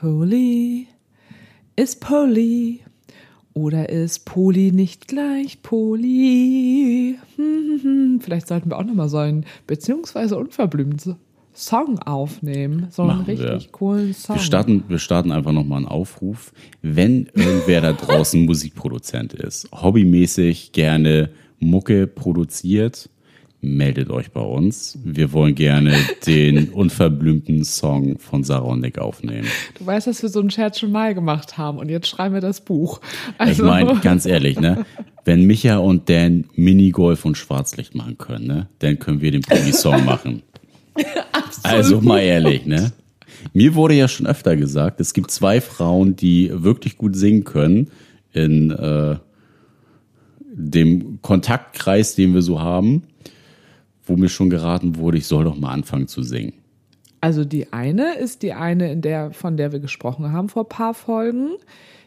Poli ist Poli oder ist Poli nicht gleich Poli? Hm, hm, hm. Vielleicht sollten wir auch nochmal so einen beziehungsweise unverblümt Song aufnehmen. So einen Machen wir. richtig coolen Song. Wir starten, wir starten einfach nochmal einen Aufruf. Wenn irgendwer da draußen Musikproduzent ist, hobbymäßig gerne Mucke produziert, meldet euch bei uns. Wir wollen gerne den unverblümten Song von Sarah und Nick aufnehmen. Du weißt, dass wir so einen Scherz schon mal gemacht haben und jetzt schreiben wir das Buch. Ich Also, meine, ganz ehrlich, ne? Wenn Micha und Dan Minigolf und Schwarzlicht machen können, ne? Dann können wir den Pulli-Song machen. Also mal ehrlich, ne? Mir wurde ja schon öfter gesagt, es gibt zwei Frauen, die wirklich gut singen können in äh, dem Kontaktkreis, den wir so haben, wo mir schon geraten wurde, ich soll doch mal anfangen zu singen. also die eine ist die eine, in der, von der wir gesprochen haben vor ein paar Folgen.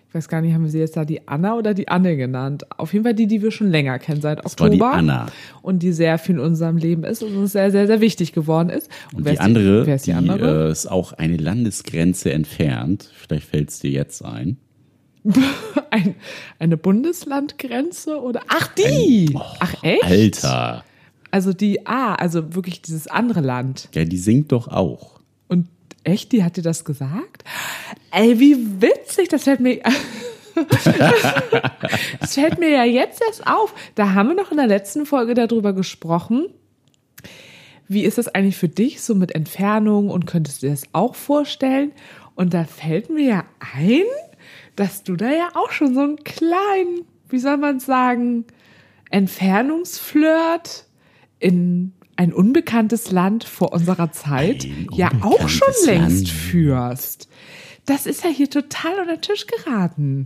Ich weiß gar nicht, haben wir sie jetzt da die Anna oder die Anne genannt? Auf jeden Fall die, die wir schon länger kennen, seit war Oktober. die Anna. Und die sehr viel in unserem Leben ist und uns sehr, sehr, sehr wichtig geworden ist. Und wer die andere, die, die andere? äh, ist auch eine Landesgrenze entfernt. Vielleicht fällt es dir jetzt ein. Ein, eine Bundeslandgrenze oder? Ach, die! Ach, echt? Alter. Also die, ah, also wirklich dieses andere Land. Ja, die singt doch auch. Und echt, die hat dir das gesagt? Ey, wie witzig, das fällt mir. das fällt mir ja jetzt erst auf. Da haben wir noch in der letzten Folge darüber gesprochen. Wie ist das eigentlich für dich so mit Entfernung und könntest du dir das auch vorstellen? Und da fällt mir ja ein, dass du da ja auch schon so einen kleinen, wie soll man sagen, Entfernungsflirt in ein unbekanntes Land vor unserer Zeit ja auch schon längst Land. führst. Das ist ja hier total unter den Tisch geraten.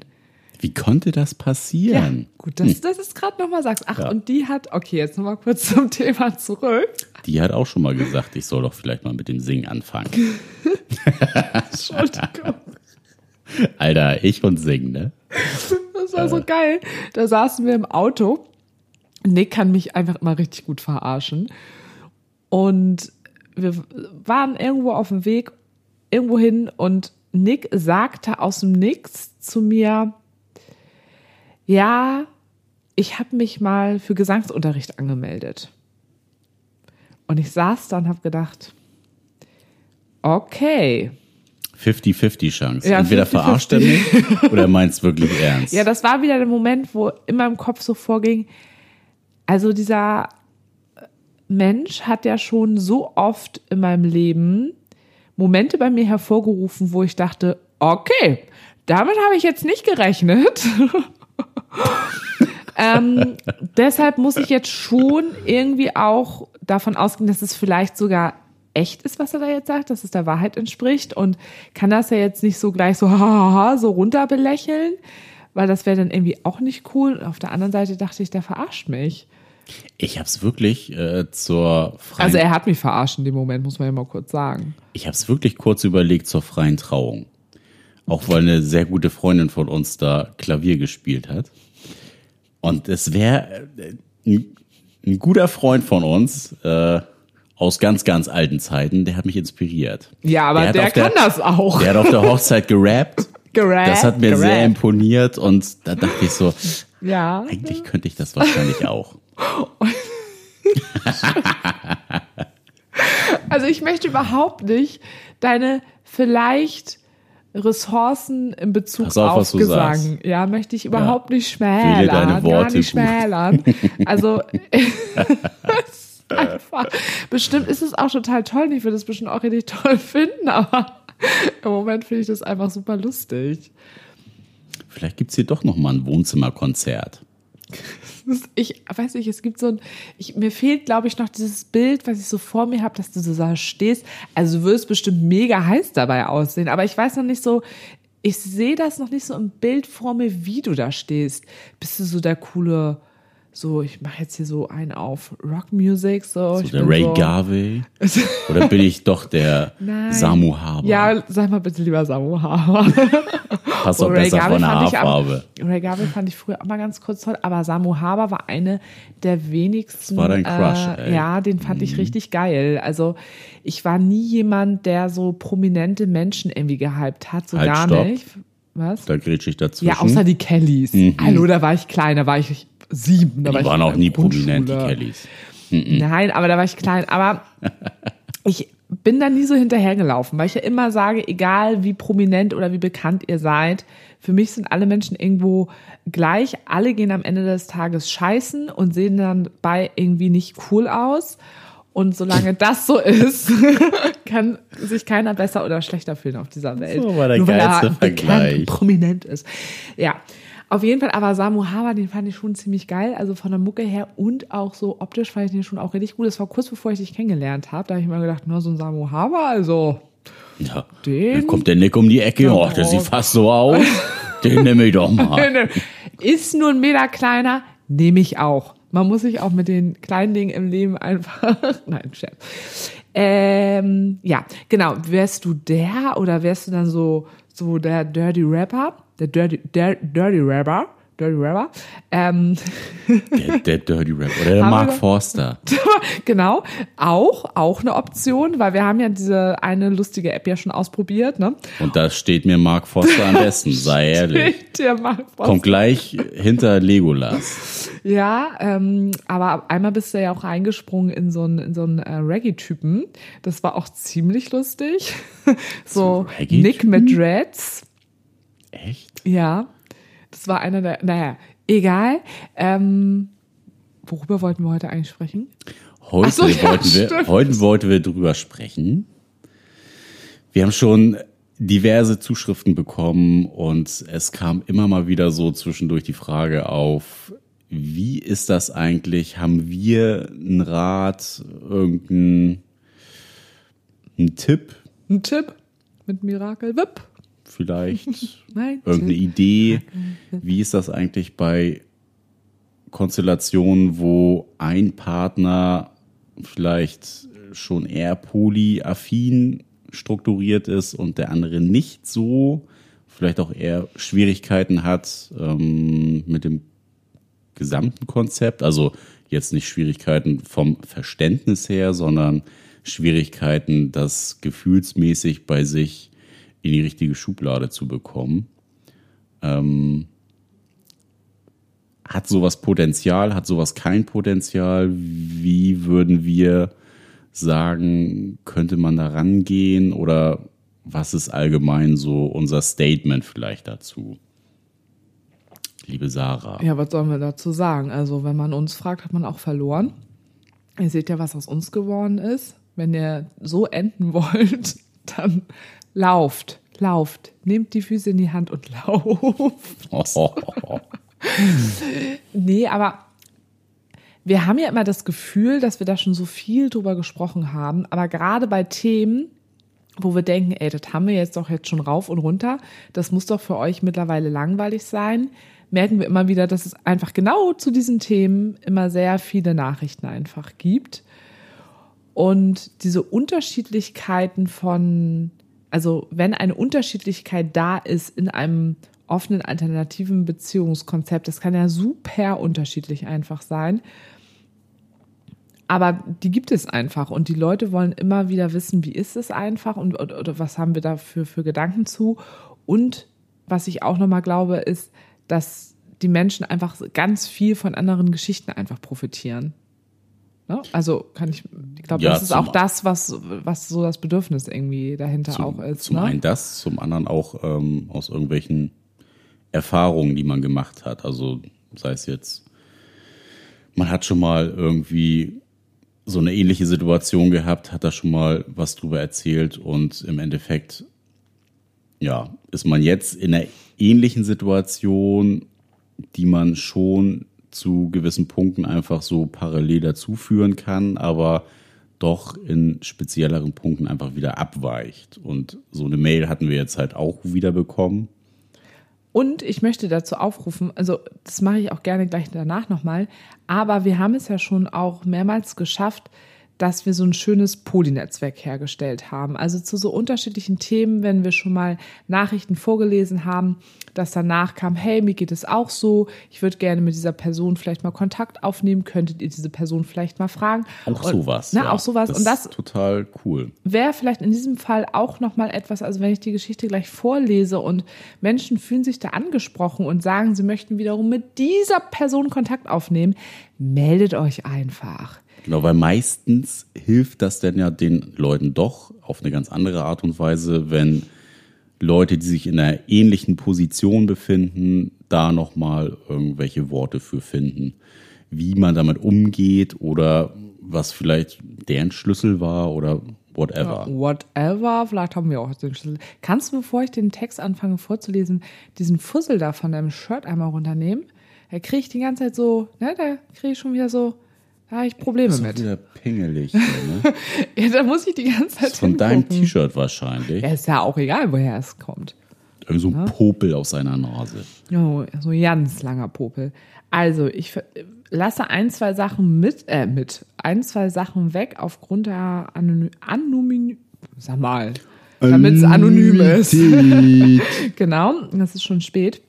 Wie konnte das Ja, passieren? gut, dass du das gerade nochmal sagst. Ach, und die hat, okay, jetzt nochmal kurz zum Thema zurück. Die hat auch schon mal gesagt, ich soll doch vielleicht mal mit dem Singen anfangen. Entschuldigung. Alter, ich und Singen, ne? Das war so geil. Da saßen wir im Auto. Nick kann mich einfach immer richtig gut verarschen. Und wir waren irgendwo auf dem Weg, irgendwo hin und Nick sagte aus dem Nix zu mir, ja, ich habe mich mal für Gesangsunterricht angemeldet. Und ich saß da und habe gedacht, okay, 50-50 Chance. Ja, Entweder 50-50. verarscht er mich oder meint es wirklich ernst. Ja, das war wieder der Moment, wo in meinem Kopf so vorging, also dieser Mensch hat ja schon so oft in meinem Leben Momente bei mir hervorgerufen, wo ich dachte, okay, damit habe ich jetzt nicht gerechnet. ähm, deshalb muss ich jetzt schon irgendwie auch davon ausgehen, dass es vielleicht sogar echt ist, was er da jetzt sagt, dass es der Wahrheit entspricht und kann das ja jetzt nicht so gleich so so runterbelächeln, weil das wäre dann irgendwie auch nicht cool. Und auf der anderen Seite dachte ich, der verarscht mich. Ich habe es wirklich äh, zur freien Also er hat mich verarscht in dem Moment, muss man ja mal kurz sagen. Ich habe es wirklich kurz überlegt zur freien Trauung. Auch weil eine sehr gute Freundin von uns da Klavier gespielt hat. Und es wäre äh, ein, guter Freund von uns äh, aus ganz, ganz alten Zeiten, der hat mich inspiriert. Ja, aber der, der- kann das auch. Der hat auf der Hochzeit gerappt. Gerappt, Das hat mir gerappt. sehr imponiert und da dachte ich so, ja. eigentlich könnte ich das wahrscheinlich auch. Also ich möchte überhaupt nicht deine vielleicht Ressourcen in Bezug Pass auf, auf Gesang. Ja, möchte ich überhaupt nicht Wähle schmälern. deine gar Worte nicht gut. schmälern. Also es ist einfach, bestimmt ist es auch total toll. Ich würde es bestimmt auch richtig toll finden, aber im Moment finde ich das einfach super lustig. Vielleicht gibt's hier doch noch mal ein Wohnzimmerkonzert. Ist- Ich weiß nicht, es gibt so ein, ich, mir fehlt, glaube ich, noch dieses Bild, was ich so vor mir habe, dass du so da stehst. Also du wirst bestimmt mega heiß dabei aussehen, aber ich weiß noch nicht so, ich sehe das noch nicht so im Bild vor mir, wie du da stehst. Bist du so der coole so, ich mache jetzt hier so einen auf Rockmusik. So, So ich der Ray so, Garvey? Oder bin ich doch der Nein. Samu Haber? Ja, sag mal bitte lieber Samu Haber. Passt doch Oh, Ray besser Garvey von der Haarfarbe. Ray Garvey fand ich früher auch mal ganz kurz toll, aber Samu Haber war eine der wenigsten. Das war dein Crush, äh, ey. Mhm. Ja, den fand ich richtig geil. Also ich war nie jemand, der so prominente Menschen irgendwie gehypt hat, so Halt, gar stopp. nicht. Was? Da grätsch ich dazwischen. Ja, außer die Kellys. Hallo, da war ich klein, da war ich sieben. Da war Mhm. die ich waren auch nie prominent, die. Kellys. Nein, aber da war ich klein. Aber ich bin da nie so hinterhergelaufen, weil ich ja immer sage, egal wie prominent oder wie bekannt ihr seid, für mich sind alle Menschen irgendwo gleich. Alle gehen am Ende des Tages scheißen und sehen dann bei irgendwie nicht cool aus. Und solange das so ist, kann sich keiner besser oder schlechter fühlen auf dieser Welt. So war der Nur weil er geilste bekannt Vergleich. und prominent ist. Ja. Auf jeden Fall, aber Samu Haber, den fand ich schon ziemlich geil. Also von der Mucke her und auch so optisch fand ich den schon auch richtig gut. Das war kurz bevor ich dich kennengelernt habe. Da habe ich mir gedacht, nur so ein Samu Haber, also Ja. Den- Dann kommt der Nick um die Ecke. Oh, der sieht fast so aus. Den nehme ich doch mal. ist nur ein Meter kleiner, nehme ich auch. Man muss sich auch mit den kleinen Dingen im Leben einfach. Nein, Scherz. Ähm, ja, genau. Wärst du der oder wärst du dann so, so der Dirty Rapper? Der Dirty, der Dirty Rapper? Dirty Rapper? Ähm, Der, der Dirty Rap. Oder der Mark Forster. genau. Auch, auch eine Option, weil wir haben ja diese eine lustige App ja schon ausprobiert, ne? Und da steht mir Mark Forster am besten, sei ehrlich. Der Mark Forster. Kommt gleich hinter Legolas. Ja, ähm, aber einmal bist du ja auch reingesprungen in so einen, in so einen äh, Reggae-Typen. Das war auch ziemlich lustig. so? Nick mit Dreads. Echt? Ja, das war einer der, naja, egal. Ähm, worüber wollten wir heute eigentlich sprechen? Heute, so, ja, wollten wir, stimmt. heute wollten wir drüber sprechen. Wir haben schon diverse Zuschriften bekommen und es kam immer mal wieder so zwischendurch die Frage auf, wie ist das eigentlich? Haben wir einen Rat, irgendeinen einen Tipp Ein Tipp mit Miracle Whip? Vielleicht? Irgendeine. Idee? Wie ist das eigentlich bei Konstellationen, wo ein Partner vielleicht schon eher polyaffin strukturiert ist und der andere nicht so, vielleicht auch eher Schwierigkeiten hat ähm, mit dem gesamten Konzept, also jetzt nicht Schwierigkeiten vom Verständnis her, sondern Schwierigkeiten, das gefühlsmäßig bei sich in die richtige Schublade zu bekommen. Ähm, hat sowas Potenzial, hat sowas kein Potenzial? Wie würden wir sagen, könnte man da rangehen oder was ist allgemein so unser Statement vielleicht dazu? Liebe Sarah. Ja, was sollen wir dazu sagen? Also, wenn man uns fragt, hat man auch verloren. Ihr seht ja, was aus uns geworden ist. Wenn ihr so enden wollt, dann lauft, lauft. Nehmt die Füße in die Hand und lauft. Nee, aber wir haben ja immer das Gefühl, dass wir da schon so viel drüber gesprochen haben. Aber gerade bei Themen, wo wir denken, ey, das haben wir jetzt doch jetzt schon rauf und runter, das muss doch für euch mittlerweile langweilig sein, merken wir immer wieder, dass es einfach genau zu diesen Themen immer sehr viele Nachrichten einfach gibt. Und diese Unterschiedlichkeiten von, also wenn eine Unterschiedlichkeit da ist in einem offenen alternativen Beziehungskonzept, das kann ja super unterschiedlich einfach sein. Aber die gibt es einfach und die Leute wollen immer wieder wissen, wie ist es einfach und oder, oder was haben wir da für, für Gedanken zu. Und was ich auch nochmal glaube, ist, dass die Menschen einfach ganz viel von anderen Geschichten einfach profitieren. Ne? Also kann ich, ich glaube, Ja, das ist auch das, was, was so das Bedürfnis irgendwie dahinter zum, auch ist. Zum ne? einen das, zum anderen auch ähm, aus irgendwelchen Erfahrungen, die man gemacht hat. Also sei es jetzt, man hat schon mal irgendwie so eine ähnliche Situation gehabt, hat da schon mal was drüber erzählt und im Endeffekt, ja, ist man jetzt in einer ähnlichen Situation, die man schon zu gewissen Punkten einfach so parallel dazuführen kann, aber doch in spezielleren Punkten einfach wieder abweicht. Und so eine Mail hatten wir jetzt halt auch wieder bekommen. Und ich möchte dazu aufrufen, also das mache ich auch gerne gleich danach nochmal, aber wir haben es ja schon auch mehrmals geschafft, dass wir so ein schönes Polynetzwerk hergestellt haben. Also zu so unterschiedlichen Themen, wenn wir schon mal Nachrichten vorgelesen haben, dass danach kam, hey, mir geht es auch so, ich würde gerne mit dieser Person vielleicht mal Kontakt aufnehmen, könntet ihr diese Person vielleicht mal fragen? Auch Und, sowas. Na, ja. auch sowas. Das Und das ist total cool. wäre vielleicht in diesem Fall auch noch mal etwas, also wenn ich die Geschichte gleich vorlese und Menschen fühlen sich da angesprochen und sagen, sie möchten wiederum mit dieser Person Kontakt aufnehmen, meldet euch einfach. Genau, weil meistens hilft das denn ja den Leuten doch auf eine ganz andere Art und Weise, wenn Leute, die sich in einer ähnlichen Position befinden, da nochmal irgendwelche Worte für finden, wie man damit umgeht oder was vielleicht deren Schlüssel war oder whatever. Whatever, vielleicht haben wir auch den Schlüssel. Kannst du, bevor ich den Text anfange vorzulesen, diesen Fussel da von deinem Shirt einmal runternehmen? Da kriege ich die ganze Zeit so, ne, da kriege ich schon wieder so, da habe ich Probleme Das ist mit. wieder pingelig. hier, ne? Ja, da muss ich die ganze Zeit Das ist von deinem hingucken. T-Shirt wahrscheinlich. Ja, ist ja auch egal, woher es kommt. Irgendwie so ein Popel aus seiner Nase. Oh, so ein ganz langer Popel. Also, ich lasse ein, zwei Sachen mit, äh, mit, ein, zwei Sachen weg aufgrund der Anony Anonym, sag mal, damit es anonym ist. genau, das ist schon spät.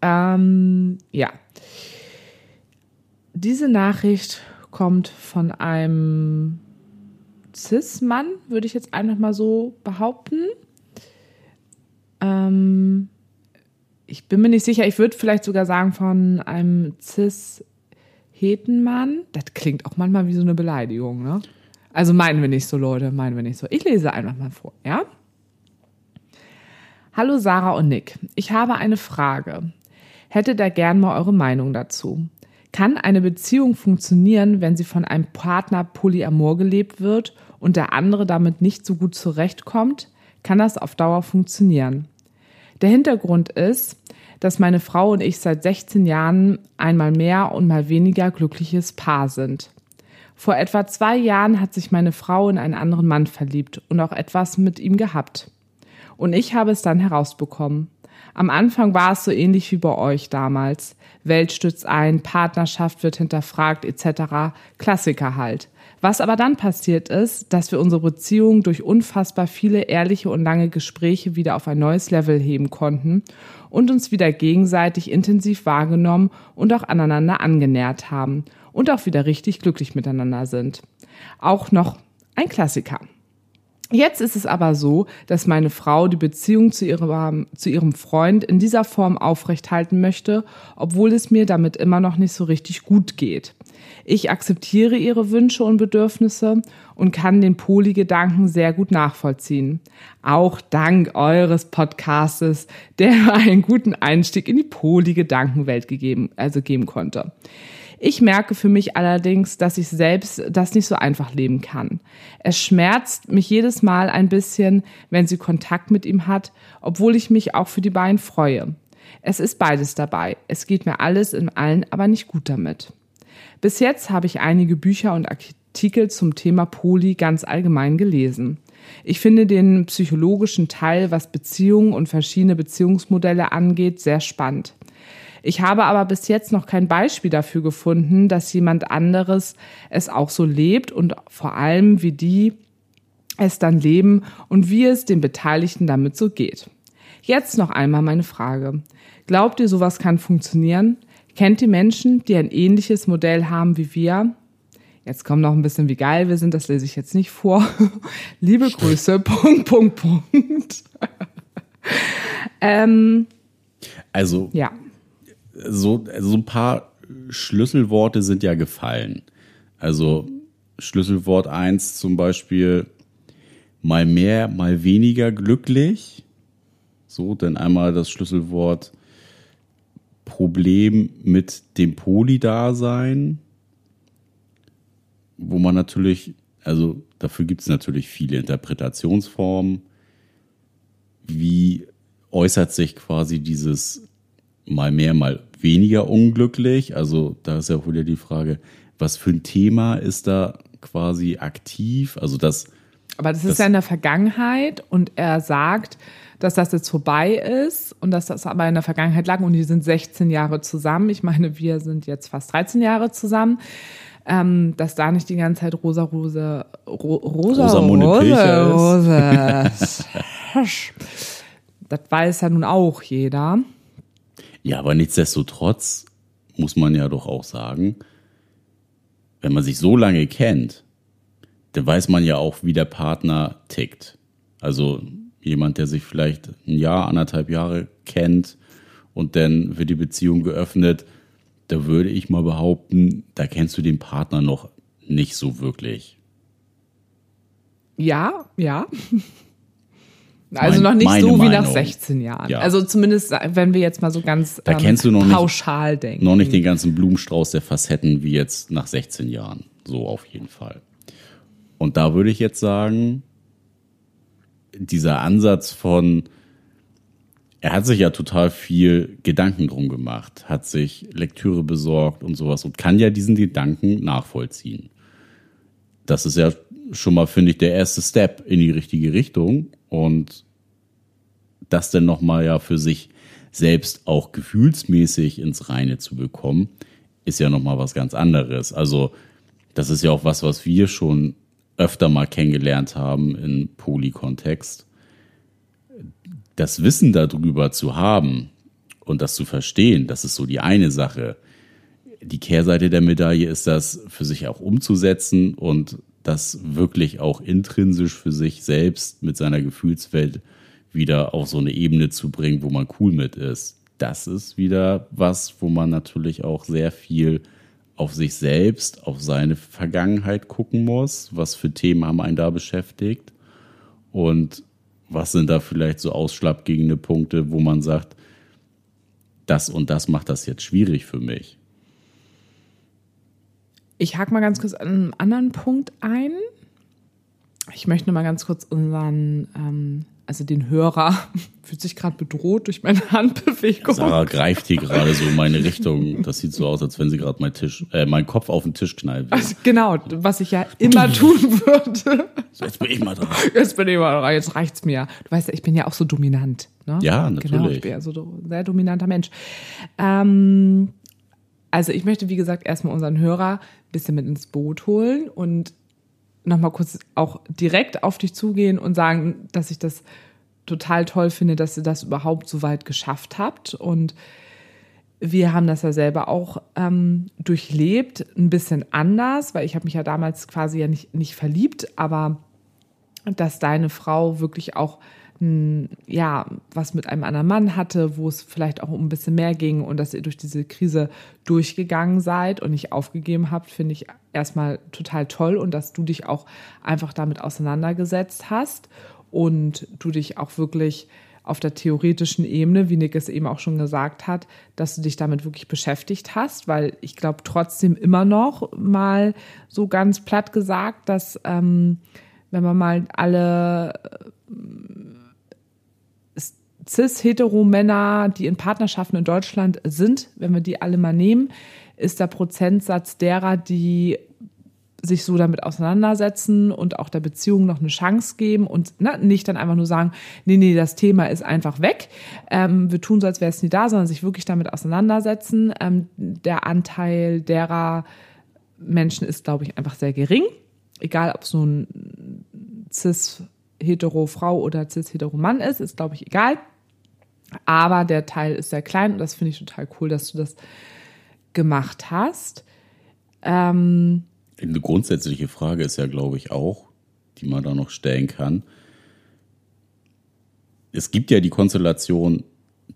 Ähm, ja. Diese Nachricht kommt von einem Cis-Mann, würde ich jetzt einfach mal so behaupten. Ähm, ich bin mir nicht sicher, ich würde vielleicht sogar sagen von einem Cis-Hetenmann. Das klingt auch manchmal wie so eine Beleidigung, ne? Also meinen wir nicht so, Leute, meinen wir nicht so. Ich lese einfach mal vor, ja? Hallo Sarah und Nick, ich habe eine Frage. Hätte da gern mal eure Meinung dazu. Kann eine Beziehung funktionieren, wenn sie von einem Partner polyamor gelebt wird und der andere damit nicht so gut zurechtkommt? Kann das auf Dauer funktionieren? Der Hintergrund ist, dass meine Frau und ich seit 16 Jahren einmal mehr und mal weniger glückliches Paar sind. Vor etwa zwei Jahren hat sich meine Frau in einen anderen Mann verliebt und auch etwas mit ihm gehabt. Und ich habe es dann herausbekommen. Am Anfang war es so ähnlich wie bei euch damals. Welt stützt ein, Partnerschaft wird hinterfragt etc. Klassiker halt. Was aber dann passiert ist, dass wir unsere Beziehung durch unfassbar viele ehrliche und lange Gespräche wieder auf ein neues Level heben konnten und uns wieder gegenseitig intensiv wahrgenommen und auch aneinander angenähert haben und auch wieder richtig glücklich miteinander sind. Auch noch ein Klassiker. Jetzt ist es aber so, dass meine Frau die Beziehung zu ihrem, zu ihrem Freund in dieser Form aufrechthalten möchte, obwohl es mir damit immer noch nicht so richtig gut geht. Ich akzeptiere ihre Wünsche und Bedürfnisse und kann den Poli-Gedanken sehr gut nachvollziehen. Auch dank eures Podcastes, der einen guten Einstieg in die Poli-Gedankenwelt gegeben, also geben konnte. Ich merke für mich allerdings, dass ich selbst das nicht so einfach leben kann. Es schmerzt mich jedes Mal ein bisschen, wenn sie Kontakt mit ihm hat, obwohl ich mich auch für die beiden freue. Es ist beides dabei. Es geht mir alles in allen aber nicht gut damit. Bis jetzt habe ich einige Bücher und Artikel zum Thema Poli ganz allgemein gelesen. Ich finde den psychologischen Teil, was Beziehungen und verschiedene Beziehungsmodelle angeht, sehr spannend. Ich habe aber bis jetzt noch kein Beispiel dafür gefunden, dass jemand anderes es auch so lebt und vor allem, wie die es dann leben und wie es den Beteiligten damit so geht. Jetzt noch einmal meine Frage. Glaubt ihr, sowas kann funktionieren? Kennt ihr Menschen, die ein ähnliches Modell haben wie wir? Jetzt kommt noch ein bisschen, wie geil wir sind, das lese ich jetzt nicht vor. Liebe Grüße, Punkt, Punkt, Punkt. ähm, Also ja. So, so ein paar Schlüsselworte sind ja gefallen. Also Schlüsselwort eins zum Beispiel mal mehr, mal weniger glücklich. So, dann einmal das Schlüsselwort Problem mit dem Polydasein, wo man natürlich, also dafür gibt es natürlich viele Interpretationsformen. Wie äußert sich quasi dieses mal mehr, mal weniger unglücklich? Also da ist ja auch wieder die Frage, was für ein Thema ist da quasi aktiv? Also das Aber das ist Das- ja in der Vergangenheit und er sagt, dass das jetzt vorbei ist und dass das aber in der Vergangenheit lag und die sind 16 Jahre zusammen. Ich meine, wir sind jetzt fast 13 Jahre zusammen. Ähm, dass da nicht die ganze Zeit rosa, rosa, ro, rosa, Rosamunde rosa, rosa. das weiß ja nun auch jeder. Ja, aber nichtsdestotrotz muss man ja doch auch sagen, wenn man sich so lange kennt, dann weiß man ja auch, wie der Partner tickt. Also jemand, der sich vielleicht ein Jahr, anderthalb Jahre kennt und dann wird die Beziehung geöffnet, da würde ich mal behaupten, da kennst du den Partner noch nicht so wirklich. Ja, ja. Also Mein- noch nicht so wie nach Meinung. 16 Jahren. Ja. Also zumindest, wenn wir jetzt mal so ganz Da kennst du noch nicht- pauschal denken. Noch nicht den ganzen Blumenstrauß der Facetten wie jetzt nach 16 Jahren. So auf jeden Fall. Und da würde ich jetzt sagen, dieser Ansatz von, er hat sich ja total viel Gedanken drum gemacht, hat sich Lektüre besorgt und sowas und kann ja diesen Gedanken nachvollziehen. Das ist ja schon mal, finde ich, der erste Step in die richtige Richtung und das dann nochmal ja für sich selbst auch gefühlsmäßig ins Reine zu bekommen, ist ja nochmal was ganz anderes. Also das ist ja auch was, was wir schon öfter mal kennengelernt haben im Poly-Kontext. Das Wissen darüber zu haben und das zu verstehen, das ist so die eine Sache. Die Kehrseite der Medaille ist das für sich auch umzusetzen und das wirklich auch intrinsisch für sich selbst mit seiner Gefühlswelt wieder auf so eine Ebene zu bringen, wo man cool mit ist. Das ist wieder was, wo man natürlich auch sehr viel auf sich selbst, auf seine Vergangenheit gucken muss. Was für Themen haben einen da beschäftigt? Und was sind da vielleicht so ausschlaggebende Punkte, wo man sagt, das und das macht das jetzt schwierig für mich? Ich hake mal ganz kurz an einen anderen Punkt ein. Ich möchte mal ganz kurz unseren, ähm, also den Hörer, fühlt sich gerade bedroht durch meine Handbewegung. Sarah greift hier gerade so in meine Richtung. Das sieht so aus, als wenn sie gerade mein Tisch, äh, meinen Kopf auf den Tisch will. Also genau, was ich ja immer tun würde. Jetzt bin ich mal dran. Jetzt bin ich mal dran, jetzt reicht's mir. Du weißt ja, ich bin ja auch so dominant. Ne? Ja, Genau, natürlich. ich bin ja so do- sehr dominanter Mensch. Ähm, also ich möchte, wie gesagt, erstmal unseren Hörer ein bisschen mit ins Boot holen und nochmal kurz auch direkt auf dich zugehen und sagen, dass ich das total toll finde, dass ihr das überhaupt so weit geschafft habt. Und wir haben das ja selber auch ähm, durchlebt, ein bisschen anders, weil ich habe mich ja damals quasi ja nicht, nicht verliebt, aber dass deine Frau wirklich auch ja was mit einem anderen Mann hatte, wo es vielleicht auch um ein bisschen mehr ging und dass ihr durch diese Krise durchgegangen seid und nicht aufgegeben habt, finde ich erstmal total toll und dass du dich auch einfach damit auseinandergesetzt hast und du dich auch wirklich auf der theoretischen Ebene, wie Nick es eben auch schon gesagt hat, dass du dich damit wirklich beschäftigt hast, weil ich glaube trotzdem immer noch mal so ganz platt gesagt, dass ähm, wenn man mal alle cis-hetero-Männer, die in Partnerschaften in Deutschland sind, wenn wir die alle mal nehmen, ist der Prozentsatz derer, die sich so damit auseinandersetzen und auch der Beziehung noch eine Chance geben und ne, nicht dann einfach nur sagen, nee, nee, das Thema ist einfach weg. Ähm, wir tun so, als wäre es nie da, sondern sich wirklich damit auseinandersetzen. Ähm, der Anteil derer Menschen ist, glaube ich, einfach sehr gering. Egal, ob es nun cis-hetero-Frau oder cis-hetero-Mann ist, ist, glaube ich, egal. Aber der Teil ist sehr klein und das finde ich total cool, dass du das gemacht hast. Ähm, Eine grundsätzliche Frage ist ja, glaube ich, auch, die man da noch stellen kann. Es gibt ja die Konstellation,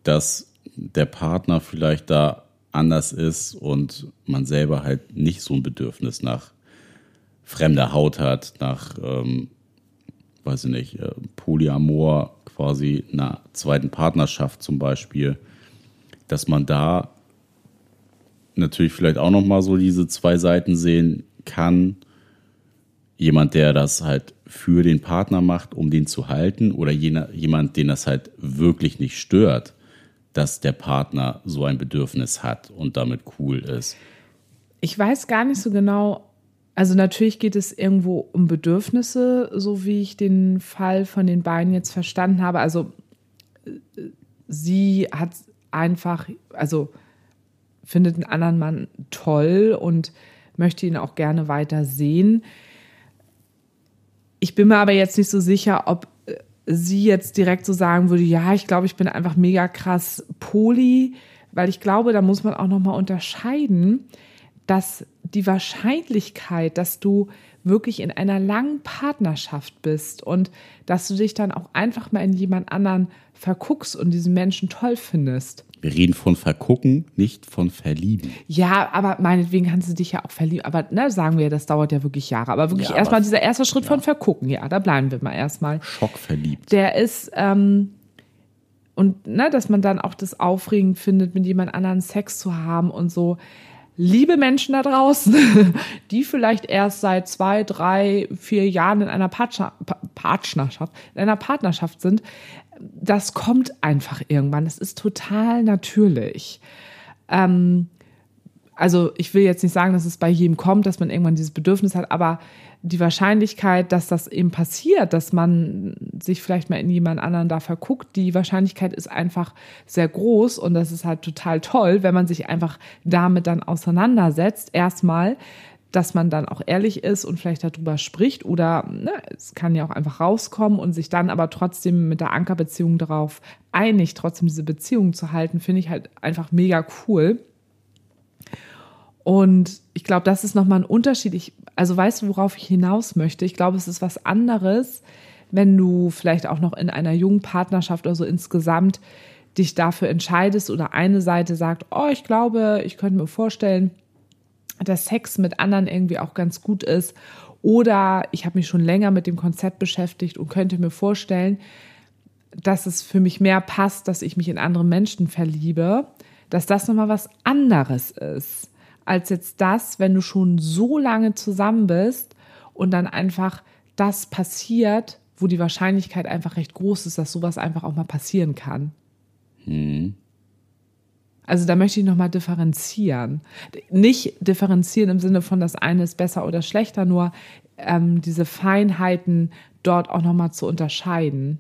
dass der Partner vielleicht da anders ist und man selber halt nicht so ein Bedürfnis nach fremder Haut hat, nach, ähm, weiß ich nicht, äh, Polyamor, quasi einer zweiten Partnerschaft zum Beispiel, dass man da natürlich vielleicht auch noch mal so diese zwei Seiten sehen kann. Jemand, der das halt für den Partner macht, um den zu halten, oder jener, jemand, den das halt wirklich nicht stört, dass der Partner so ein Bedürfnis hat und damit cool ist. Ich weiß gar nicht so genau. Also natürlich geht es irgendwo um Bedürfnisse, so wie ich den Fall von den beiden jetzt verstanden habe. Also sie hat einfach, also findet einen anderen Mann toll und möchte ihn auch gerne weiter sehen. Ich bin mir aber jetzt nicht so sicher, ob äh, sie jetzt direkt so sagen würde, ja, ich glaube, ich bin einfach mega krass Poli, weil ich glaube, da muss man auch noch mal unterscheiden, dass die Wahrscheinlichkeit, dass du wirklich in einer langen Partnerschaft bist und dass du dich dann auch einfach mal in jemand anderen verguckst und diesen Menschen toll findest. Wir reden von vergucken, nicht von verlieben. Ja, aber meinetwegen kannst du dich ja auch verlieben. Aber ne, sagen wir, das dauert ja wirklich Jahre. Aber wirklich ja, erstmal dieser erste Schritt ja. von vergucken. Ja, da bleiben wir mal erstmal. Schock verliebt. Der ist, ähm, und ne, dass man dann auch das aufregend findet, mit jemand anderen Sex zu haben und so liebe Menschen da draußen, die vielleicht erst seit zwei, drei, vier Jahren in einer Partnerschaft, in einer Partnerschaft sind, das kommt einfach irgendwann. Das ist total natürlich. Ähm, also ich will jetzt nicht sagen, dass es bei jedem kommt, dass man irgendwann dieses Bedürfnis hat, aber die Wahrscheinlichkeit, dass das eben passiert, dass man sich vielleicht mal in jemand anderen da verguckt, die Wahrscheinlichkeit ist einfach sehr groß und das ist halt total toll, wenn man sich einfach damit dann auseinandersetzt. Erstmal, dass man dann auch ehrlich ist und vielleicht darüber spricht oder ne, es kann ja auch einfach rauskommen und sich dann aber trotzdem mit der Ankerbeziehung darauf einigt, trotzdem diese Beziehung zu halten, finde ich halt einfach mega cool. Und ich glaube, das ist nochmal ein Unterschied. Ich, also weißt du, worauf ich hinaus möchte? Ich glaube, es ist was anderes, wenn du vielleicht auch noch in einer jungen Partnerschaft oder so insgesamt dich dafür entscheidest oder eine Seite sagt, oh, ich glaube, ich könnte mir vorstellen, dass Sex mit anderen irgendwie auch ganz gut ist. Oder ich habe mich schon länger mit dem Konzept beschäftigt und könnte mir vorstellen, dass es für mich mehr passt, dass ich mich in andere Menschen verliebe, dass das nochmal was anderes ist als jetzt das, wenn du schon so lange zusammen bist und dann einfach das passiert, wo die Wahrscheinlichkeit einfach recht groß ist, dass sowas einfach auch mal passieren kann. Hm. Also da möchte ich nochmal differenzieren. Nicht differenzieren im Sinne von, das eine ist besser oder schlechter, nur ähm, diese Feinheiten dort auch nochmal zu unterscheiden.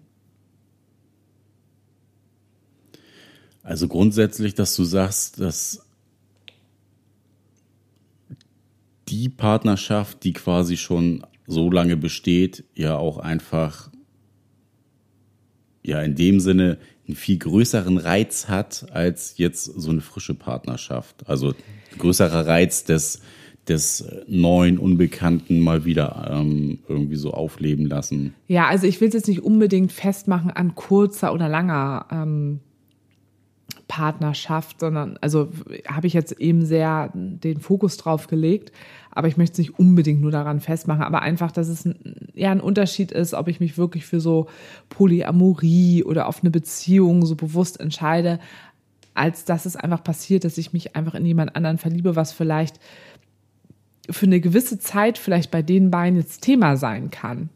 Also grundsätzlich, dass du sagst, dass die Partnerschaft, die quasi schon so lange besteht, ja auch einfach ja in dem Sinne einen viel größeren Reiz hat als jetzt so eine frische Partnerschaft. Also größerer Reiz des des neuen Unbekannten mal wieder ähm, irgendwie so aufleben lassen. Ja, also ich will es jetzt nicht unbedingt festmachen an kurzer oder langer ähm, Partnerschaft, sondern also habe ich jetzt eben sehr den Fokus drauf gelegt, aber ich möchte es nicht unbedingt nur daran festmachen, aber einfach, dass es eher ein Unterschied ist, ob ich mich wirklich für so Polyamorie oder auf eine Beziehung so bewusst entscheide, als dass es einfach passiert, dass ich mich einfach in jemand anderen verliebe, was vielleicht für eine gewisse Zeit vielleicht bei den beiden jetzt Thema sein kann.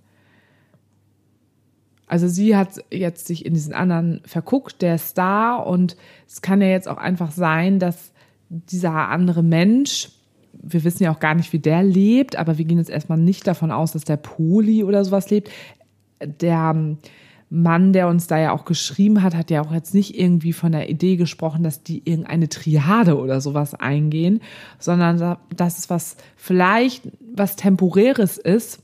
Also sie hat jetzt sich in diesen anderen verguckt, der da und es kann ja jetzt auch einfach sein, dass dieser andere Mensch, wir wissen ja auch gar nicht, wie der lebt, aber wir gehen jetzt erstmal nicht davon aus, dass der Poli oder sowas lebt. Der Mann, der uns da ja auch geschrieben hat, hat ja auch jetzt nicht irgendwie von der Idee gesprochen, dass die irgendeine Triade oder sowas eingehen, sondern dass es was vielleicht was temporäres ist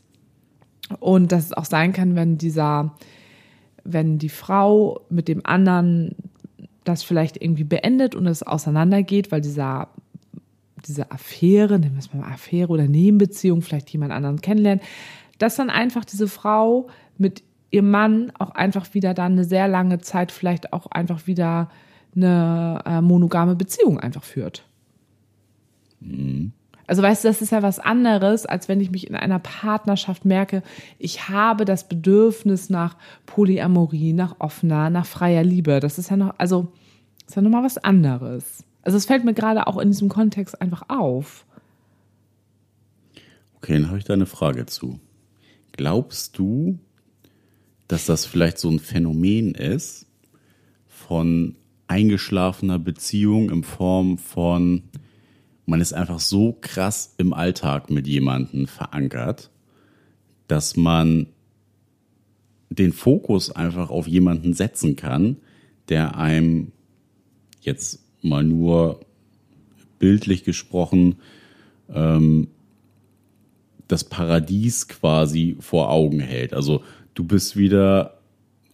und dass es auch sein kann, wenn dieser, wenn die Frau mit dem anderen das vielleicht irgendwie beendet und es auseinandergeht, weil dieser, diese Affäre, nehmen wir es mal Affäre oder Nebenbeziehung, vielleicht jemand anderen kennenlernen, dass dann einfach diese Frau mit ihrem Mann auch einfach wieder dann eine sehr lange Zeit vielleicht auch einfach wieder eine äh, monogame Beziehung einfach führt. Mhm. Also weißt du, das ist ja was anderes, als wenn ich mich in einer Partnerschaft merke, ich habe das Bedürfnis nach Polyamorie, nach offener, nach freier Liebe. Das ist ja noch, also ist ja nochmal was anderes. Also es fällt mir gerade auch in diesem Kontext einfach auf. Okay, dann habe ich da eine Frage zu. Glaubst du, dass das vielleicht so ein Phänomen ist von eingeschlafener Beziehung in Form von man ist einfach so krass im Alltag mit jemandem verankert, dass man den Fokus einfach auf jemanden setzen kann, der einem jetzt mal nur bildlich gesprochen ähm, das Paradies quasi vor Augen hält. Also du bist wieder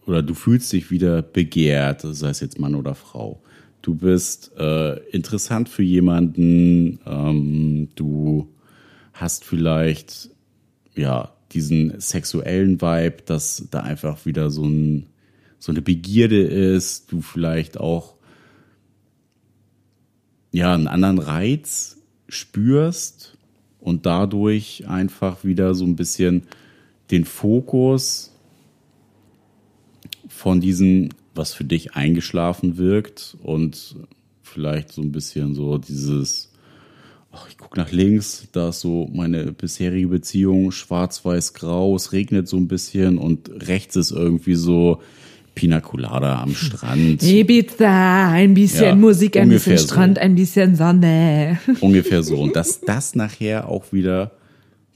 oder du fühlst dich wieder begehrt, sei es jetzt Mann oder Frau. Du bist äh, interessant für jemanden, ähm, du hast vielleicht ja diesen sexuellen Vibe, dass da einfach wieder so, ein, so eine Begierde ist, du vielleicht auch ja einen anderen Reiz spürst und dadurch einfach wieder so ein bisschen den Fokus von diesem, was für dich eingeschlafen wirkt und vielleicht so ein bisschen so dieses, ach, ich gucke nach links, da ist so meine bisherige Beziehung, schwarz-weiß-grau, es regnet so ein bisschen und rechts ist irgendwie so Pina Colada am Strand. Ibiza, ein bisschen ja, Musik, ein bisschen Strand, so. ein bisschen Sonne. Ungefähr so. Und dass das nachher auch wieder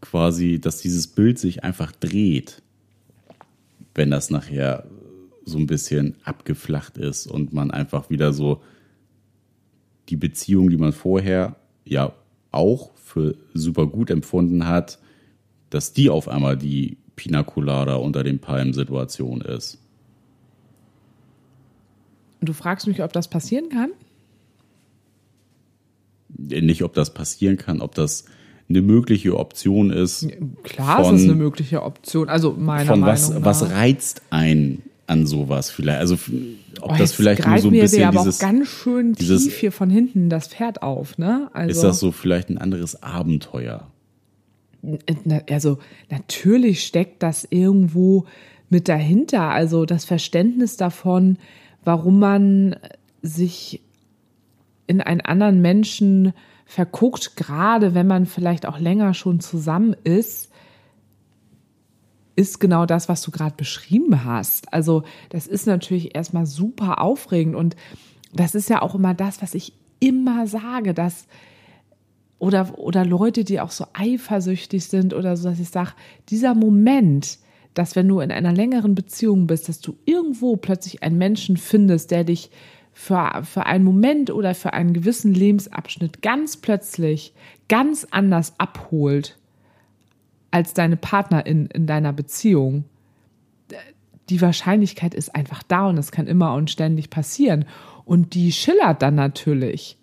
quasi, dass dieses Bild sich einfach dreht, wenn das nachher so ein bisschen abgeflacht ist und man einfach wieder so die Beziehung, die man vorher ja auch für super gut empfunden hat, dass die auf einmal die Pina Colada unter den Palmen-Situation ist. Du fragst mich, ob das passieren kann? Nicht, ob das passieren kann, ob das eine mögliche Option ist. Klar von, ist es eine mögliche Option. Also meiner von Meinung was, nach. Was reizt einen an sowas vielleicht? Also ob oh, das vielleicht nur so ein bisschen aber dieses, auch ganz schön dieses, tief hier von hinten das Pferd auf, ne? Also, ist das so vielleicht ein anderes Abenteuer? Also natürlich steckt das irgendwo mit dahinter. Also das Verständnis davon, warum man sich in einen anderen Menschen verguckt, gerade wenn man vielleicht auch länger schon zusammen ist, ist genau das, was du gerade beschrieben hast. Also das ist natürlich erstmal super aufregend und das ist ja auch immer das, was ich immer sage, dass oder, oder Leute, die auch so eifersüchtig sind oder so, dass ich sage, dieser Moment, dass wenn du in einer längeren Beziehung bist, dass du irgendwo plötzlich einen Menschen findest, der dich für, für einen Moment oder für einen gewissen Lebensabschnitt ganz plötzlich ganz anders abholt als deine Partnerin in deiner Beziehung. Die Wahrscheinlichkeit ist einfach da und es kann immer und ständig passieren. Und die schillert dann natürlich.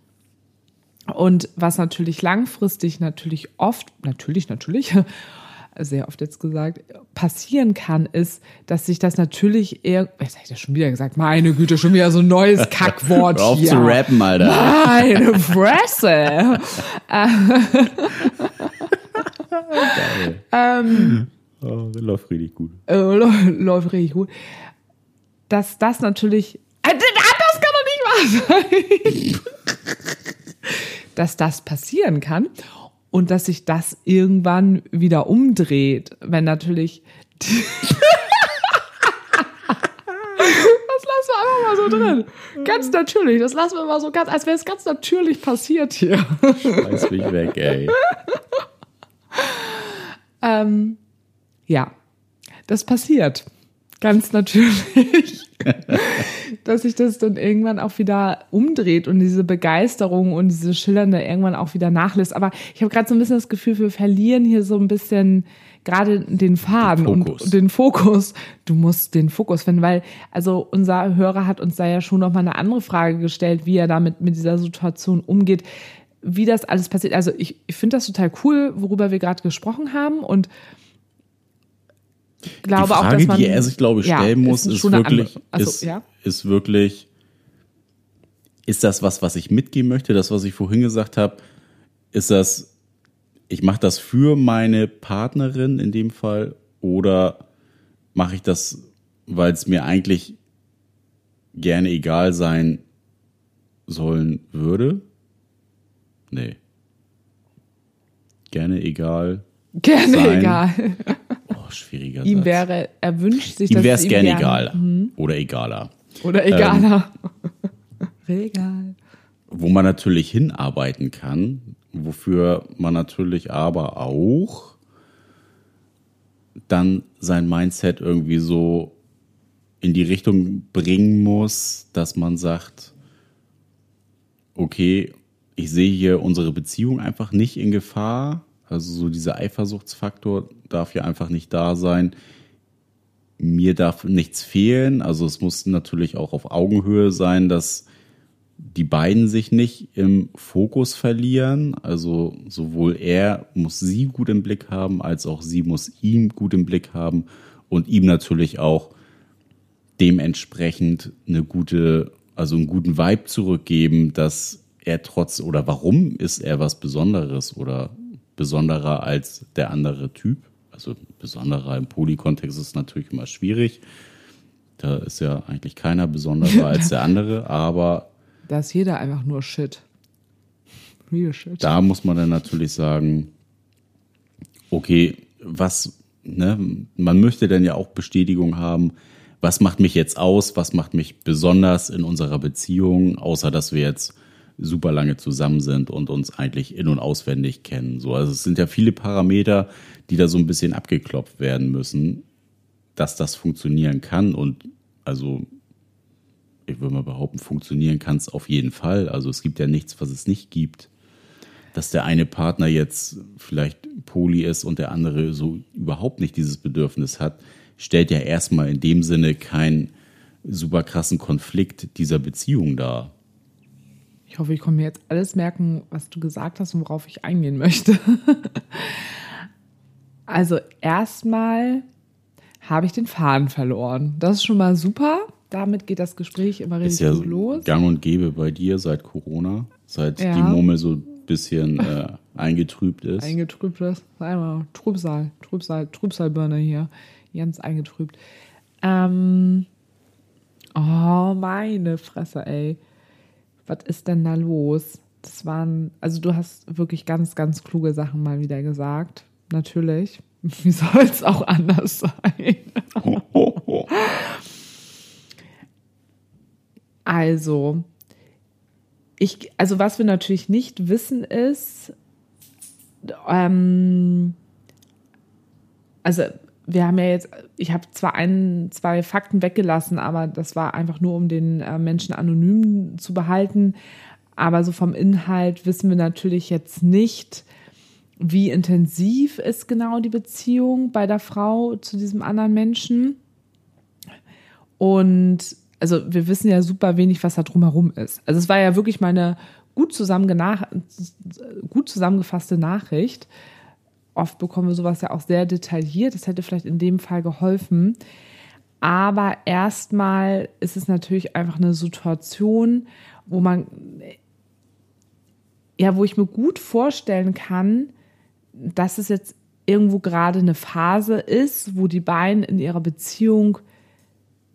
Und was natürlich langfristig natürlich oft, natürlich, natürlich, sehr oft jetzt gesagt, passieren kann, ist, dass sich das natürlich eher, jetzt habe ich das schon wieder gesagt, meine Güte, schon wieder so ein neues Kackwort Hör auf hier. zu rappen, Alter. Meine Fresse. Geil. Ähm, oh, läuft richtig gut. Äh, läuft richtig gut. Dass das natürlich, äh, das kann doch nicht wahr sein. dass das passieren kann und dass sich das irgendwann wieder umdreht, wenn natürlich das lassen wir einfach mal so drin. Ganz natürlich. Das lassen wir mal so ganz, als wäre es ganz natürlich passiert hier. Schmeiß mich weg, ey. Ähm, ja, das passiert. Ganz natürlich. dass sich das dann irgendwann auch wieder umdreht und diese Begeisterung und diese Schillernde irgendwann auch wieder nachlässt. Aber ich habe gerade so ein bisschen das Gefühl, wir verlieren hier so ein bisschen gerade den Faden den und den Fokus. Du musst den Fokus finden, weil also unser Hörer hat uns da ja schon noch mal eine andere Frage gestellt, wie er damit mit dieser Situation umgeht, wie das alles passiert. Also ich, ich finde das total cool, worüber wir gerade gesprochen haben und glaube die Frage, auch, dass man, die er sich, glaube ich, stellen ja, muss, ist, ist wirklich, also, ist, ja? ist wirklich, ist das was, was ich mitgeben möchte? Das, was ich vorhin gesagt habe, ist das, ich mache das für meine Partnerin in dem Fall oder mache ich das, weil es mir eigentlich gerne egal sein sollen würde? Nee. Gerne egal. Gerne sein. egal. Oh, schwieriger Ihm Satz. wäre, er wünscht sich, ihm dass wäre es es ihm gerne gern- egal. Mhm. Oder egaler. Oder egaler. Regal. Wo man natürlich hinarbeiten kann, wofür man natürlich aber auch dann sein Mindset irgendwie so in die Richtung bringen muss, dass man sagt, okay, ich sehe hier unsere Beziehung einfach nicht in Gefahr. Also so dieser Eifersuchtsfaktor darf ja einfach nicht da sein. Mir darf nichts fehlen. Also es muss natürlich auch auf Augenhöhe sein, dass die beiden sich nicht im Fokus verlieren. Also sowohl er muss sie gut im Blick haben, als auch sie muss ihn gut im Blick haben und ihm natürlich auch dementsprechend eine gute, also einen guten Vibe zurückgeben, dass er trotz oder warum ist er was Besonderes oder besonderer als der andere Typ? Also besonderer im Polykontext ist natürlich immer schwierig. Da ist ja eigentlich keiner besonderer als der andere, aber da ist jeder einfach nur Shit. Real Shit. Da muss man dann natürlich sagen, okay, was, ne, man möchte dann ja auch Bestätigung haben, was macht mich jetzt aus, was macht mich besonders in unserer Beziehung, außer dass wir jetzt super lange zusammen sind und uns eigentlich in- und auswendig kennen. So, also es sind ja viele Parameter, die da so ein bisschen abgeklopft werden müssen, dass das funktionieren kann. Und also, ich würde mal behaupten, funktionieren kann es auf jeden Fall. Also es gibt ja nichts, was es nicht gibt. Dass der eine Partner jetzt vielleicht poly ist und der andere so überhaupt nicht dieses Bedürfnis hat, stellt ja erstmal in dem Sinne keinen super krassen Konflikt dieser Beziehung dar. Ich hoffe, ich kann mir jetzt alles merken, was du gesagt hast und worauf ich eingehen möchte. also erstmal habe ich den Faden verloren. Das ist schon mal super. Damit geht das Gespräch immer richtig ist ja los. Gang und Gäbe bei dir seit Corona, seit ja. die Murmel so ein bisschen äh, eingetrübt ist. Eingetrübt ist. Einmal Trübsal, Trübsal, Trübsalbirne hier. Ganz eingetrübt. Ähm, oh, meine Fresse, ey was ist denn da los? Das waren, also du hast wirklich ganz, ganz kluge Sachen mal wieder gesagt. Natürlich. Wie soll es auch anders sein? also, ich, also was wir natürlich nicht wissen ist, ähm, also wir haben ja jetzt, ich habe zwar ein, zwei Fakten weggelassen, aber das war einfach nur, um den äh, Menschen anonym zu behalten. Aber so vom Inhalt wissen wir natürlich jetzt nicht, wie intensiv ist genau die Beziehung bei der Frau zu diesem anderen Menschen. Und also wir wissen ja super wenig, was da drumherum ist. Also es war ja wirklich meine gut, gut zusammengefasste Nachricht oft bekommen wir sowas ja auch sehr detailliert. Das hätte vielleicht in dem Fall geholfen. Aber erstmal ist es natürlich einfach eine Situation, wo man, ja, wo ich mir gut vorstellen kann, dass es jetzt irgendwo gerade eine Phase ist, wo die beiden in ihrer Beziehung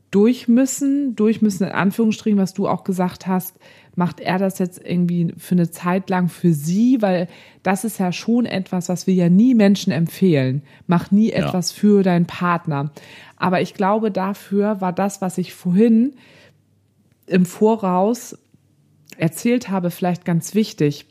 durch müssen, durch müssen in Anführungsstrichen, was du auch gesagt hast, macht er das jetzt irgendwie für eine Zeit lang für sie, weil das ist ja schon etwas, was wir ja nie Menschen empfehlen. Mach nie ja. etwas für deinen Partner. Aber ich glaube, dafür war das, was ich vorhin im Voraus erzählt habe, vielleicht ganz wichtig.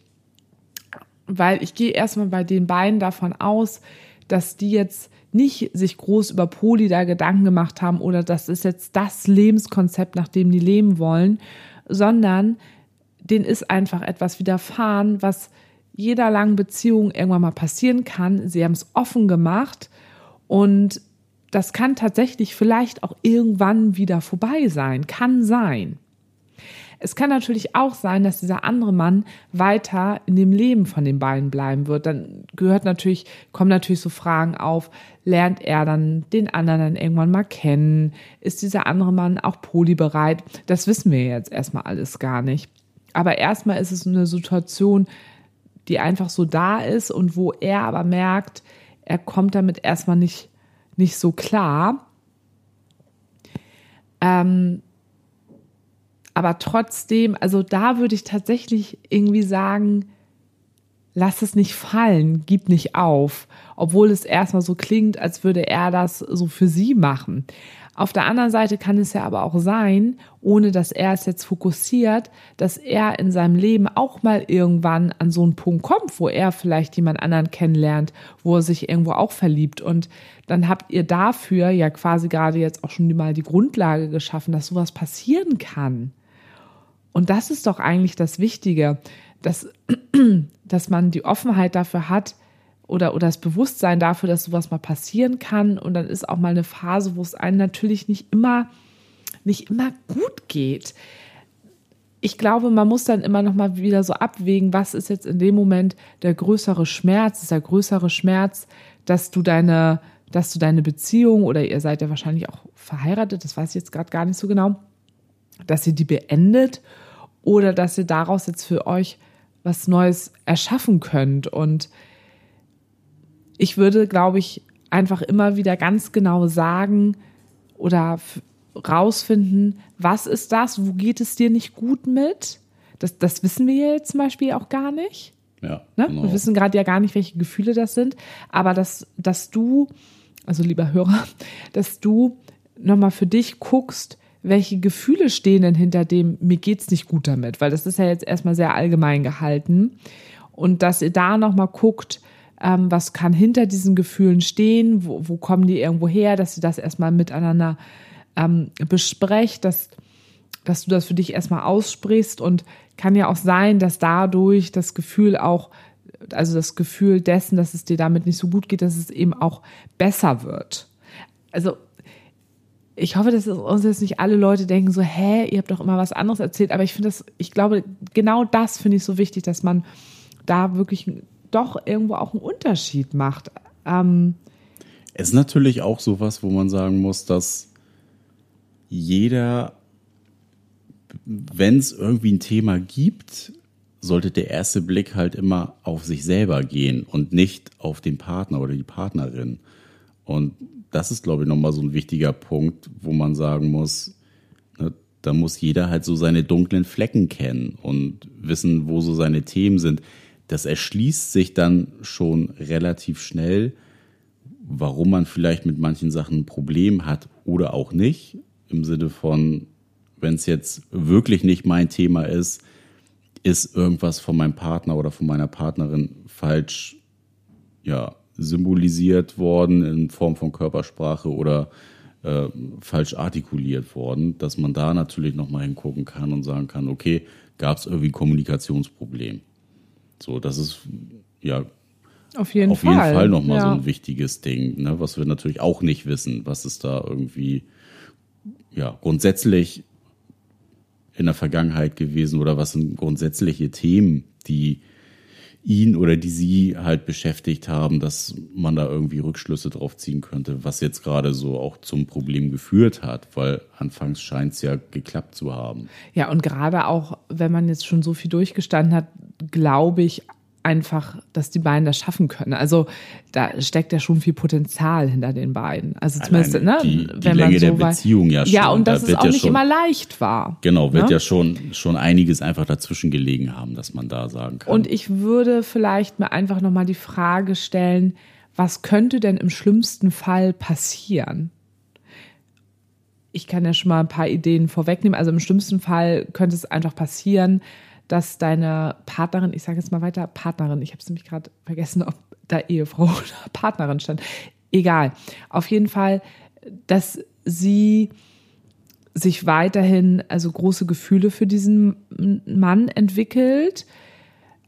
Weil ich gehe erstmal bei den beiden davon aus, dass die jetzt nicht sich groß über Poli da Gedanken gemacht haben oder das ist jetzt das Lebenskonzept, nach dem die leben wollen, sondern denen ist einfach etwas widerfahren, was jeder langen Beziehung irgendwann mal passieren kann. Sie haben es offen gemacht und das kann tatsächlich vielleicht auch irgendwann wieder vorbei sein, kann sein. Es kann natürlich auch sein, dass dieser andere Mann weiter in dem Leben von den beiden bleiben wird. Dann gehört natürlich, kommen natürlich so Fragen auf, lernt er dann den anderen dann irgendwann mal kennen? Ist dieser andere Mann auch polybereit? Das wissen wir jetzt erstmal alles gar nicht. Aber erstmal ist es eine Situation, die einfach so da ist und wo er aber merkt, er kommt damit erstmal nicht, nicht so klar. Ähm, aber trotzdem, also da würde ich tatsächlich irgendwie sagen, lass es nicht fallen, gib nicht auf, obwohl es erstmal so klingt, als würde er das so für sie machen. Auf der anderen Seite kann es ja aber auch sein, ohne dass er es jetzt fokussiert, dass er in seinem Leben auch mal irgendwann an so einen Punkt kommt, wo er vielleicht jemand anderen kennenlernt, wo er sich irgendwo auch verliebt. Und dann habt ihr dafür ja quasi gerade jetzt auch schon mal die Grundlage geschaffen, dass sowas passieren kann. Und das ist doch eigentlich das Wichtige, dass, dass man die Offenheit dafür hat, oder, oder das Bewusstsein dafür, dass sowas mal passieren kann. Und dann ist auch mal eine Phase, wo es einem natürlich nicht immer, nicht immer gut geht. Ich glaube, man muss dann immer noch mal wieder so abwägen, was ist jetzt in dem Moment der größere Schmerz? Ist der größere Schmerz, dass du deine, dass du deine Beziehung oder ihr seid ja wahrscheinlich auch verheiratet, das weiß ich jetzt gerade gar nicht so genau, dass ihr die beendet oder dass ihr daraus jetzt für euch was Neues erschaffen könnt und ich würde, glaube ich, einfach immer wieder ganz genau sagen oder rausfinden, was ist das, wo geht es dir nicht gut mit? Das, das wissen wir jetzt zum Beispiel auch gar nicht. Ja, ne? genau. Wir wissen gerade ja gar nicht, welche Gefühle das sind, aber dass, dass du, also lieber Hörer, dass du nochmal für dich guckst, welche Gefühle stehen denn hinter dem, mir geht's nicht gut damit, weil das ist ja jetzt erstmal sehr allgemein gehalten. Und dass ihr da nochmal guckt, ähm, was kann hinter diesen Gefühlen stehen, wo, wo kommen die irgendwo her, dass ihr das erstmal miteinander ähm, besprecht, dass, dass du das für dich erstmal aussprichst und kann ja auch sein, dass dadurch das Gefühl auch, also das Gefühl dessen, dass es dir damit nicht so gut geht, dass es eben auch besser wird. Also ich hoffe, dass uns jetzt nicht alle Leute denken so, hä, ihr habt doch immer was anderes erzählt, aber ich finde das, ich glaube, genau das finde ich so wichtig, dass man da wirklich doch irgendwo auch einen Unterschied macht. Ähm, es ist natürlich auch sowas, wo man sagen muss, dass jeder, wenn es irgendwie ein Thema gibt, sollte der erste Blick halt immer auf sich selber gehen und nicht auf den Partner oder die Partnerin. Und das ist, glaube ich, nochmal so ein wichtiger Punkt, wo man sagen muss, ne, da muss jeder halt so seine dunklen Flecken kennen und wissen, wo so seine Themen sind das erschließt sich dann schon relativ schnell, warum man vielleicht mit manchen Sachen ein Problem hat oder auch nicht. Im Sinne von, wenn es jetzt wirklich nicht mein Thema ist, ist irgendwas von meinem Partner oder von meiner Partnerin falsch ja, symbolisiert worden in Form von Körpersprache oder äh, falsch artikuliert worden, dass man da natürlich nochmal hingucken kann und sagen kann, okay, gab es irgendwie ein Kommunikationsproblem. So, das ist ja auf jeden auf Fall, jeden Fall nochmal ja. so ein wichtiges Ding, ne, was wir natürlich auch nicht wissen, was ist da irgendwie ja grundsätzlich in der Vergangenheit gewesen oder was sind grundsätzliche Themen, die ihn oder die sie halt beschäftigt haben, dass man da irgendwie Rückschlüsse drauf ziehen könnte, was jetzt gerade so auch zum Problem geführt hat, weil anfangs scheint es ja geklappt zu haben. Ja, und gerade auch, wenn man jetzt schon so viel durchgestanden hat, glaube ich einfach, dass die beiden das schaffen können. Also da steckt ja schon viel Potenzial hinter den beiden. Also zumindest, ne, die, die wenn Länge man so der Beziehung ja schon. Ja, und dass da es auch ja nicht schon, immer leicht war. Genau, wird ne? ja schon, schon einiges einfach dazwischen gelegen haben, dass man da sagen kann. Und ich würde vielleicht mir einfach nochmal die Frage stellen, was könnte denn im schlimmsten Fall passieren? Ich kann ja schon mal ein paar Ideen vorwegnehmen. Also im schlimmsten Fall könnte es einfach passieren, dass deine Partnerin, ich sage jetzt mal weiter, Partnerin, ich habe es nämlich gerade vergessen, ob da Ehefrau oder Partnerin stand. Egal. Auf jeden Fall, dass sie sich weiterhin also große Gefühle für diesen Mann entwickelt.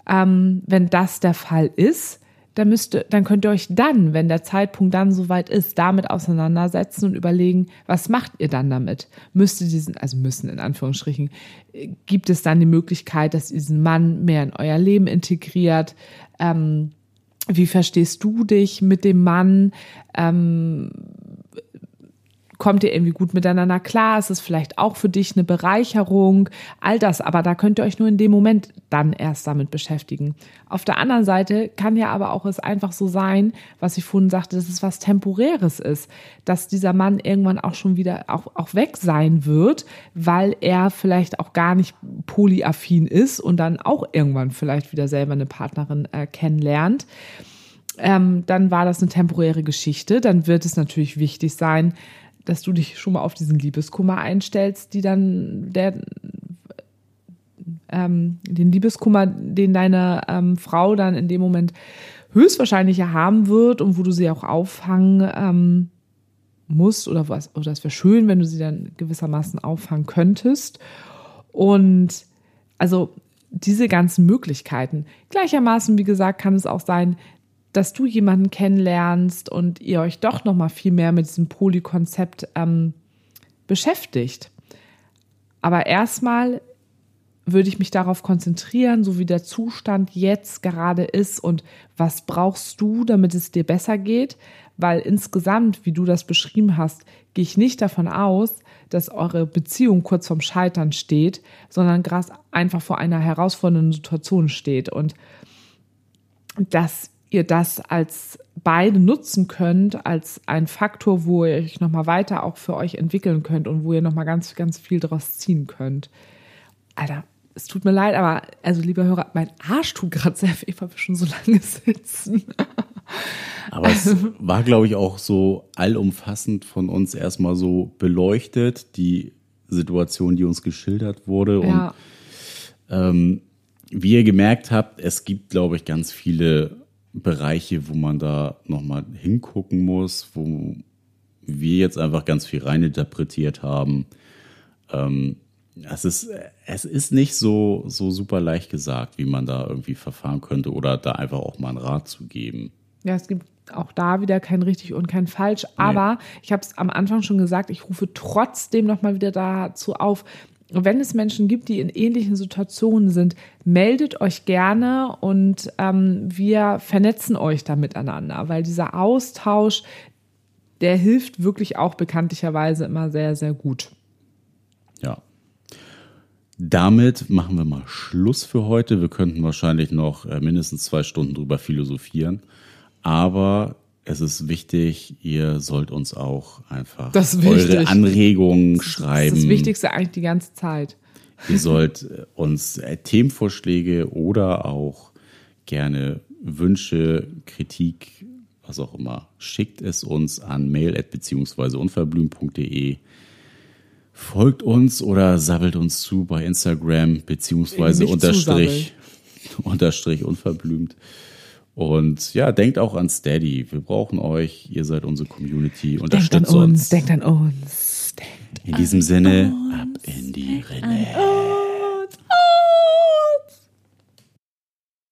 Ähm, wenn das der Fall ist, dann müsste, dann könnt ihr euch dann, wenn der Zeitpunkt dann soweit ist, damit auseinandersetzen und überlegen, was macht ihr dann damit? Müsste diesen, also müssen in Anführungsstrichen, gibt es dann die Möglichkeit, dass diesen Mann mehr in euer Leben integriert? Ähm, wie verstehst du dich mit dem Mann? Ähm, kommt ihr irgendwie gut miteinander klar? Ist es vielleicht auch für dich eine Bereicherung? All das, aber da könnt ihr euch nur in dem Moment dann erst damit beschäftigen. Auf der anderen Seite kann ja aber auch es einfach so sein, was ich vorhin sagte, dass es was Temporäres ist, dass dieser Mann irgendwann auch schon wieder auch, auch weg sein wird, weil er vielleicht auch gar nicht polyaffin ist und dann auch irgendwann vielleicht wieder selber eine Partnerin äh, kennenlernt. Ähm, dann war das eine temporäre Geschichte. Dann wird es natürlich wichtig sein, dass du dich schon mal auf diesen Liebeskummer einstellst, die dann der ähm, den Liebeskummer, den deine ähm, Frau dann in dem Moment höchstwahrscheinlich haben wird und wo du sie auch auffangen ähm, musst oder was, oder es wäre schön, wenn du sie dann gewissermaßen auffangen könntest. Und also diese ganzen Möglichkeiten. Gleichermaßen, wie gesagt, kann es auch sein, dass du jemanden kennenlernst und ihr euch doch noch mal viel mehr mit diesem Polykonzept ähm, beschäftigt. Aber erstmal würde ich mich darauf konzentrieren, so wie der Zustand jetzt gerade ist und was brauchst du, damit es dir besser geht, weil insgesamt, wie du das beschrieben hast, gehe ich nicht davon aus, dass eure Beziehung kurz vorm Scheitern steht, sondern gerade einfach vor einer herausfordernden Situation steht und dass ihr das als beide nutzen könnt, als ein Faktor, wo ihr euch nochmal weiter auch für euch entwickeln könnt und wo ihr nochmal ganz, ganz viel draus ziehen könnt. Alter, es tut mir leid, aber also lieber Hörer, mein Arsch tut gerade sehr weh, weil wir schon so lange sitzen. Aber es war, glaube ich, auch so allumfassend von uns erstmal so beleuchtet, die Situation, die uns geschildert wurde. Ja. Und ähm, wie ihr gemerkt habt, es gibt, glaube ich, ganz viele Bereiche, wo man da nochmal hingucken muss, wo wir jetzt einfach ganz viel reininterpretiert haben. Ähm, es ist, es ist nicht so, so super leicht gesagt, wie man da irgendwie verfahren könnte oder da einfach auch mal einen Rat zu geben. Ja, es gibt auch da wieder kein richtig und kein falsch. Aber nee. ich habe es am Anfang schon gesagt, ich rufe trotzdem nochmal wieder dazu auf, wenn es Menschen gibt, die in ähnlichen Situationen sind, meldet euch gerne und ähm, wir vernetzen euch da miteinander, weil dieser Austausch, der hilft wirklich auch bekanntlicherweise immer sehr, sehr gut. Ja, damit machen wir mal Schluss für heute. Wir könnten wahrscheinlich noch äh, mindestens zwei Stunden drüber philosophieren. Aber es ist wichtig, ihr sollt uns auch einfach eure Anregungen schreiben. Das ist das Wichtigste eigentlich die ganze Zeit. Ihr sollt äh, uns äh, Themenvorschläge oder auch gerne Wünsche, Kritik, was auch immer, schickt es uns an mail beziehungsweise unverblümt.de. Folgt uns oder sabbelt uns zu bei Instagram beziehungsweise unterstrich, unterstrich unverblümt. Und ja, denkt auch an Steady. Wir brauchen euch. Ihr seid unsere Community. Unterstützt denkt an uns. uns. Denkt an uns. Denkt in diesem Sinne, ab in die Rinne.